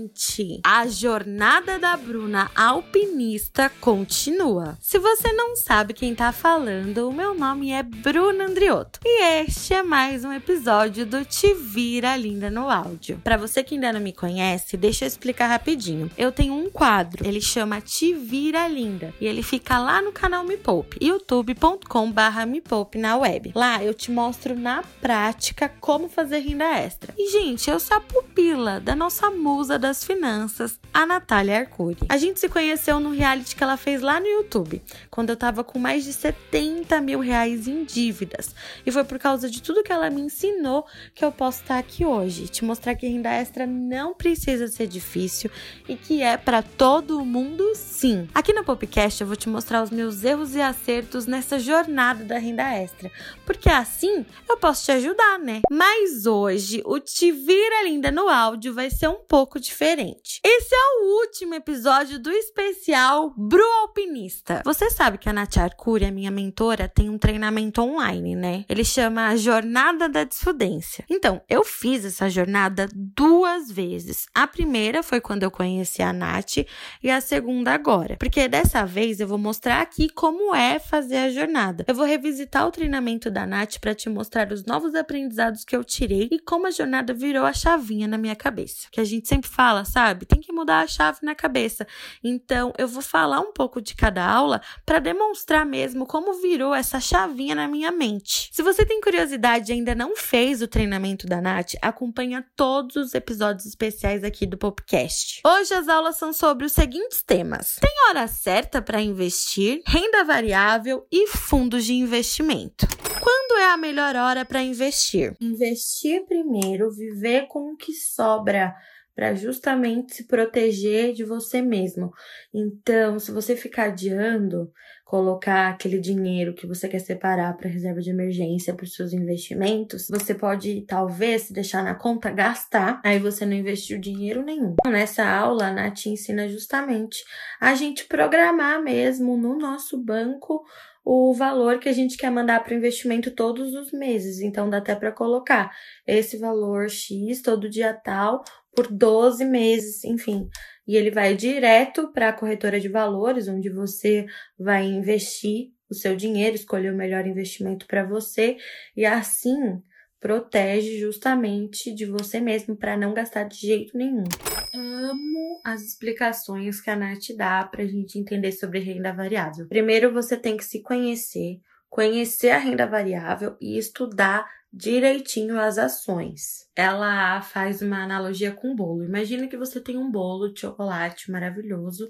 Gente! A jornada da Bruna alpinista continua. Se você não sabe quem tá falando, o meu nome é Bruna Andriotto e este é mais um episódio do Te Vira Linda no áudio. Para você que ainda não me conhece, deixa eu explicar rapidinho. Eu tenho um quadro, ele chama Te Vira Linda e ele fica lá no canal Me Poupe, youtube.com/barra Me na web. Lá eu te mostro na prática como fazer renda extra. E gente, eu sou a pupila da nossa musa das finanças, a Natália Arcuri. A gente se conheceu no reality que ela fez lá no YouTube, quando eu tava com mais de 70 mil reais em dívidas. E foi por causa de tudo que ela me ensinou que eu posso estar aqui hoje, te mostrar que renda extra não precisa ser difícil e que é para todo mundo sim. Aqui no Popcast eu vou te mostrar os meus erros e acertos nessa jornada da renda extra, porque assim eu posso te ajudar, né? Mas hoje o Te Vira Linda no áudio vai ser um pouco diferente. Esse é o último episódio do especial Bru Alpinista. Você sabe que a Nath Arcuri, a minha mentora, tem um treinamento online, né? Ele chama a Jornada da Desfudência. Então, eu fiz essa jornada duas vezes. A primeira foi quando eu conheci a Nath e a segunda agora. Porque dessa vez eu vou mostrar aqui como é fazer a jornada. Eu vou revisitar o treinamento da Nath para te mostrar os novos aprendizados que eu tirei e como a jornada virou a chavinha na minha cabeça. Que a gente sempre fala, sabe? Tem que mudar a chave na cabeça. Então, eu vou falar um pouco de cada aula para demonstrar mesmo como virou essa chavinha na minha mente. Se você tem curiosidade e ainda não fez o treinamento da Nath, acompanha todos os episódios especiais aqui do Popcast. Hoje as aulas são sobre os seguintes temas: tem hora certa para investir, renda variável e fundos de investimento. Quando é a melhor hora para investir? Investir primeiro, viver com o que sobra para justamente se proteger de você mesmo. Então, se você ficar adiando, colocar aquele dinheiro que você quer separar para reserva de emergência para os seus investimentos, você pode talvez se deixar na conta gastar, aí você não investiu dinheiro nenhum. Nessa aula, a Nath ensina justamente a gente programar mesmo no nosso banco o valor que a gente quer mandar para o investimento todos os meses. Então dá até para colocar esse valor X todo dia tal por 12 meses, enfim. E ele vai direto para a corretora de valores, onde você vai investir o seu dinheiro, escolher o melhor investimento para você e assim protege justamente de você mesmo para não gastar de jeito nenhum. Amo as explicações que a Nath dá para a gente entender sobre renda variável. Primeiro, você tem que se conhecer, conhecer a renda variável e estudar direitinho as ações. Ela faz uma analogia com bolo. Imagina que você tem um bolo de chocolate maravilhoso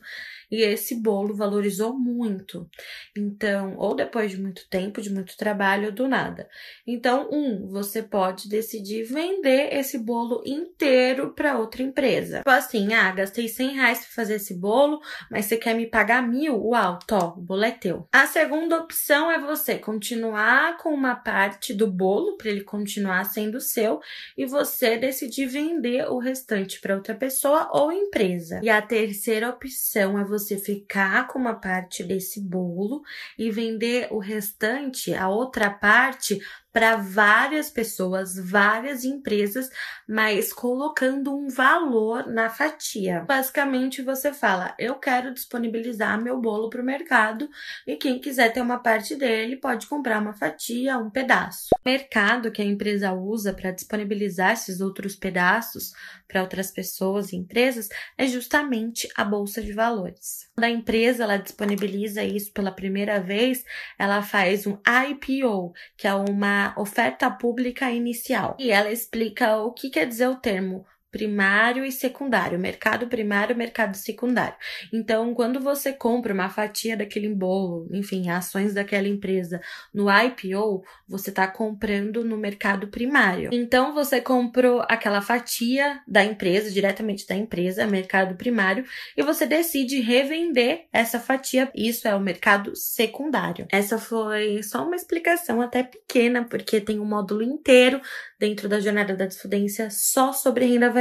e esse bolo valorizou muito. Então, ou depois de muito tempo, de muito trabalho, ou do nada. Então, um, você pode decidir vender esse bolo inteiro para outra empresa. Tipo assim, ah, gastei 100 reais para fazer esse bolo, mas você quer me pagar mil? Uau, tó, o bolo é teu. A segunda opção é você continuar com uma parte do bolo para ele continuar sendo seu e você decidir vender o restante para outra pessoa ou empresa. E a terceira opção é você ficar com uma parte desse bolo e vender o restante, a outra parte, para várias pessoas, várias empresas, mas colocando um valor na fatia. Basicamente, você fala: eu quero disponibilizar meu bolo para o mercado e quem quiser ter uma parte dele pode comprar uma fatia, um pedaço. O mercado que a empresa usa para disponibilizar esses outros pedaços para outras pessoas e empresas é justamente a bolsa de valores. Quando a empresa ela disponibiliza isso pela primeira vez, ela faz um IPO, que é uma oferta pública inicial. E ela explica o que quer dizer o termo primário e secundário, mercado primário, mercado secundário. Então, quando você compra uma fatia daquele bolo, enfim, ações daquela empresa no IPO, você está comprando no mercado primário. Então, você comprou aquela fatia da empresa, diretamente da empresa, mercado primário, e você decide revender essa fatia. Isso é o mercado secundário. Essa foi só uma explicação até pequena, porque tem um módulo inteiro dentro da jornada da desfudência só sobre renda variável.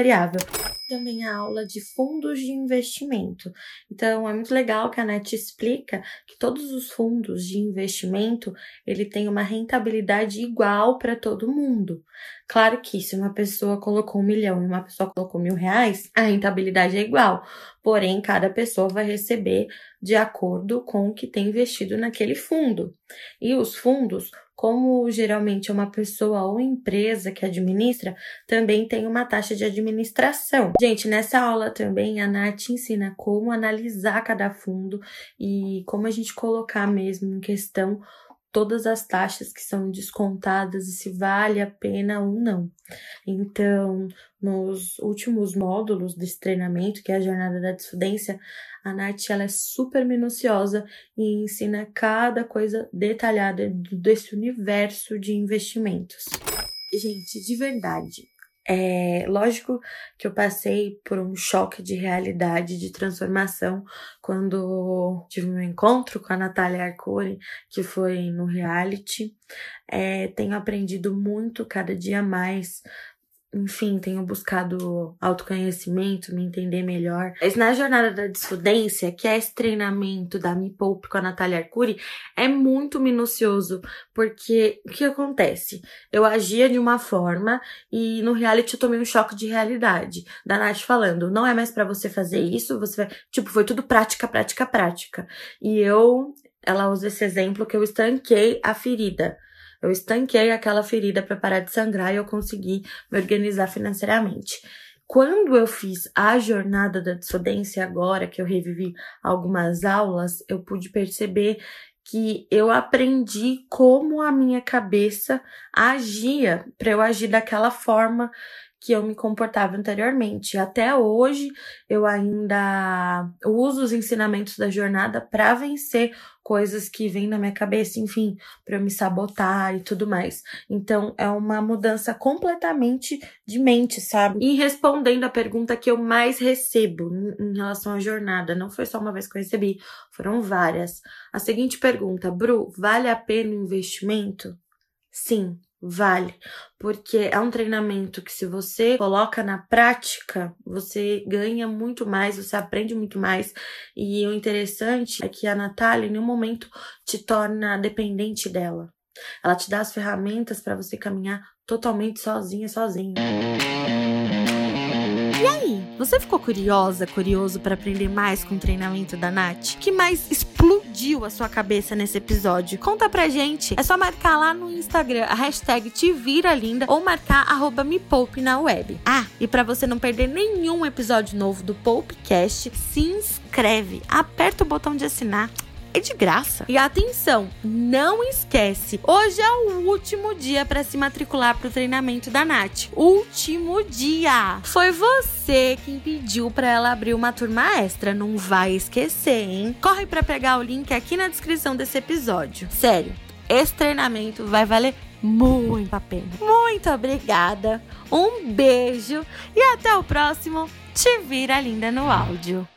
Também a aula de fundos de investimento. Então, é muito legal que a NET explica que todos os fundos de investimento, ele tem uma rentabilidade igual para todo mundo. Claro que se uma pessoa colocou um milhão e uma pessoa colocou mil reais, a rentabilidade é igual. Porém, cada pessoa vai receber de acordo com o que tem investido naquele fundo. E os fundos, como geralmente é uma pessoa ou empresa que administra, também tem uma taxa de administração. Gente, nessa aula também a Nath ensina como analisar cada fundo e como a gente colocar mesmo em questão todas as taxas que são descontadas e se vale a pena ou não. Então, nos últimos módulos desse treinamento, que é a jornada da desfudência, a Nath ela é super minuciosa e ensina cada coisa detalhada desse universo de investimentos. Gente, de verdade, é lógico que eu passei por um choque de realidade, de transformação, quando tive meu encontro com a Natália Arcuri, que foi no reality. É, tenho aprendido muito cada dia mais enfim, tenho buscado autoconhecimento, me entender melhor. Mas na jornada da desfudência, que é esse treinamento da Me Poupe com a Natália Arcuri, é muito minucioso, porque o que acontece? Eu agia de uma forma e no reality eu tomei um choque de realidade. Da Nath falando, não é mais para você fazer isso, você vai. Tipo, foi tudo prática, prática, prática. E eu, ela usa esse exemplo que eu estanquei a ferida. Eu estanquei aquela ferida para parar de sangrar e eu consegui me organizar financeiramente. Quando eu fiz a jornada da desfodência agora, que eu revivi algumas aulas, eu pude perceber que eu aprendi como a minha cabeça agia para eu agir daquela forma que eu me comportava anteriormente. Até hoje eu ainda uso os ensinamentos da jornada para vencer coisas que vêm na minha cabeça, enfim, para eu me sabotar e tudo mais. Então é uma mudança completamente de mente, sabe? E respondendo a pergunta que eu mais recebo em relação à jornada, não foi só uma vez que eu recebi, foram várias. A seguinte pergunta, Bru, vale a pena o investimento? Sim, Vale, porque é um treinamento que se você coloca na prática, você ganha muito mais, você aprende muito mais. E o interessante é que a Natália em nenhum momento te torna dependente dela. Ela te dá as ferramentas para você caminhar totalmente sozinha, sozinho. Você ficou curiosa, curioso para aprender mais com o treinamento da Nath? que mais explodiu a sua cabeça nesse episódio? Conta pra gente. É só marcar lá no Instagram a hashtag Te Vira Linda ou marcar arroba Me Poupe na web. Ah, e para você não perder nenhum episódio novo do Poupecast, se inscreve, aperta o botão de assinar é de graça. E atenção, não esquece, hoje é o último dia para se matricular para o treinamento da Nath. Último dia. Foi você quem pediu para ela abrir uma turma extra, não vai esquecer, hein? Corre para pegar o link aqui na descrição desse episódio. Sério, esse treinamento vai valer muito a pena. Muito obrigada. Um beijo e até o próximo Te Vira Linda no áudio.